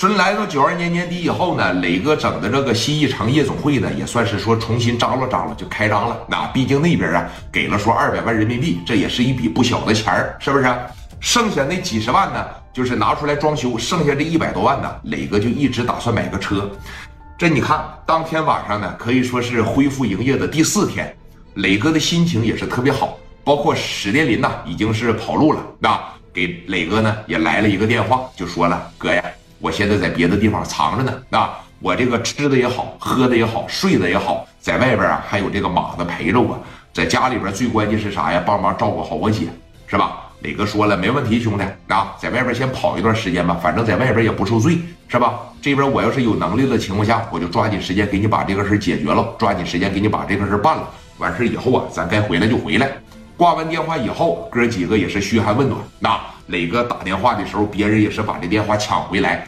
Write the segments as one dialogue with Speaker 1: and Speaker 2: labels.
Speaker 1: 说来到九二年年底以后呢，磊哥整的这个新一城夜总会呢，也算是说重新张罗张罗就开张了。那毕竟那边啊给了说二百万人民币，这也是一笔不小的钱儿，是不是？剩下那几十万呢，就是拿出来装修，剩下这一百多万呢，磊哥就一直打算买个车。这你看，当天晚上呢，可以说是恢复营业的第四天，磊哥的心情也是特别好。包括史殿林呐，已经是跑路了，那给磊哥呢也来了一个电话，就说了：“哥呀。”我现在在别的地方藏着呢，啊，我这个吃的也好，喝的也好，睡的也好，在外边啊还有这个马子陪着我，在家里边最关键是啥呀？帮忙照顾好我姐，是吧？磊哥说了，没问题，兄弟啊，在外边先跑一段时间吧，反正在外边也不受罪，是吧？这边我要是有能力的情况下，我就抓紧时间给你把这个事解决了，抓紧时间给你把这个事办了。完事以后啊，咱该回来就回来。挂完电话以后，哥几个也是嘘寒问暖。那磊哥打电话的时候，别人也是把这电话抢回来。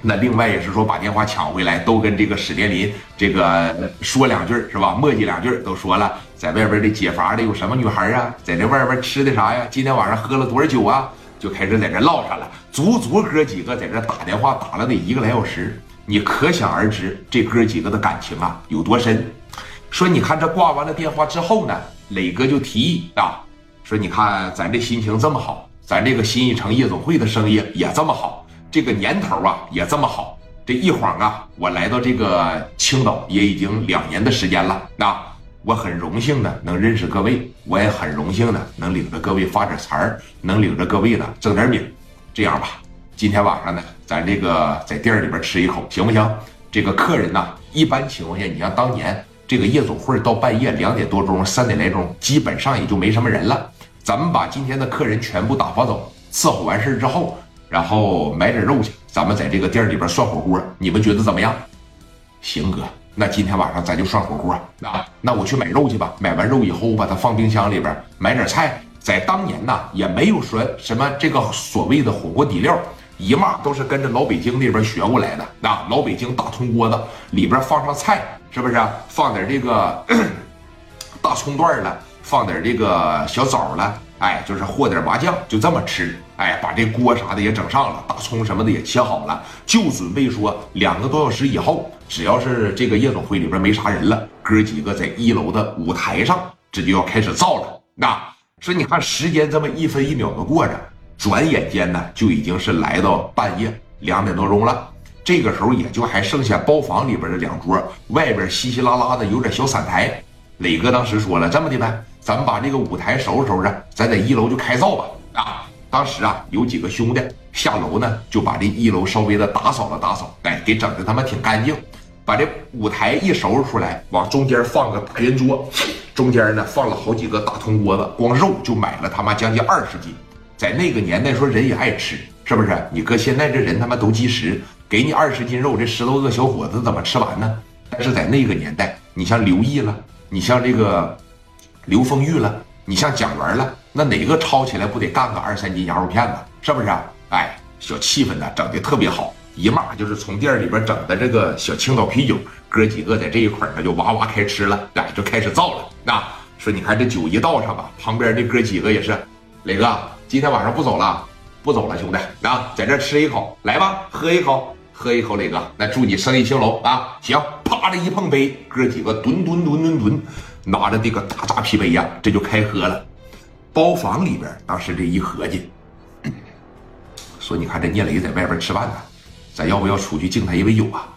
Speaker 1: 那另外也是说把电话抢回来，都跟这个史殿林这个说两句是吧？磨叽两句都说了，在外边的解乏的有什么女孩啊？在这外边吃的啥呀？今天晚上喝了多少酒啊？就开始在这唠上了，足足哥几个在这打电话打了得一个来小时，你可想而知这哥几个的感情啊有多深。说你看这挂完了电话之后呢，磊哥就提议啊，说你看咱这心情这么好，咱这个新一城夜总会的生意也这么好。这个年头啊也这么好，这一晃啊，我来到这个青岛也已经两年的时间了。那我很荣幸的能认识各位，我也很荣幸的能领着各位发点财儿，能领着各位呢挣点米。这样吧，今天晚上呢，咱这个在店里边吃一口，行不行？这个客人呢，一般情况下，你像当年这个夜总会到半夜两点多钟、三点来钟，基本上也就没什么人了。咱们把今天的客人全部打发走，伺候完事之后。然后买点肉去，咱们在这个店里边涮火锅，你们觉得怎么样？行哥，那今天晚上咱就涮火锅啊！那我去买肉去吧。买完肉以后，我把它放冰箱里边，买点菜。在当年呐，也没有说什么这个所谓的火锅底料，一嘛都是跟着老北京那边学过来的。那老北京大铜锅子里边放上菜，是不是？放点这个 大葱段了，放点这个小枣了。哎，就是和点麻酱，就这么吃。哎，把这锅啥的也整上了，大葱什么的也切好了，就准备说两个多小时以后，只要是这个夜总会里边没啥人了，哥几个在一楼的舞台上，这就要开始造了。那说你看时间这么一分一秒的过着，转眼间呢，就已经是来到半夜两点多钟了。这个时候也就还剩下包房里边的两桌，外边稀稀拉拉的有点小散台。磊哥当时说了，这么的呗。咱们把这个舞台收拾收拾，咱在一楼就开灶吧。啊，当时啊，有几个兄弟下楼呢，就把这一楼稍微的打扫了打扫，哎，给整的他妈挺干净。把这舞台一收拾出来，往中间放个大圆桌，中间呢放了好几个大铜锅子，光肉就买了他妈将近二十斤。在那个年代说人也爱吃，是不是？你搁现在这人他妈都积食，给你二十斤肉，这十多个小伙子怎么吃完呢？但是在那个年代，你像刘毅了，你像这个。刘凤玉了，你像蒋元了，那哪个抄起来不得干个二三斤羊肉片子？是不是？哎，小气氛呢，整的特别好。一码就是从店里边整的这个小青岛啤酒，哥几个在这一块儿呢就哇哇开吃了，哎，就开始造了。那说你看这酒一倒上吧，旁边这哥几个也是，磊哥今天晚上不走了，不走了，兄弟啊，在这吃一口，来吧，喝一口，喝一口，磊哥，那祝你生意兴隆啊！行，啪的一碰杯，哥几个吨吨吨吨吨。拿着这个大扎啤杯呀，这就开喝了。包房里边，当时这一合计，说：“你看这聂磊在外边吃饭呢，咱要不要出去敬他一杯酒啊？”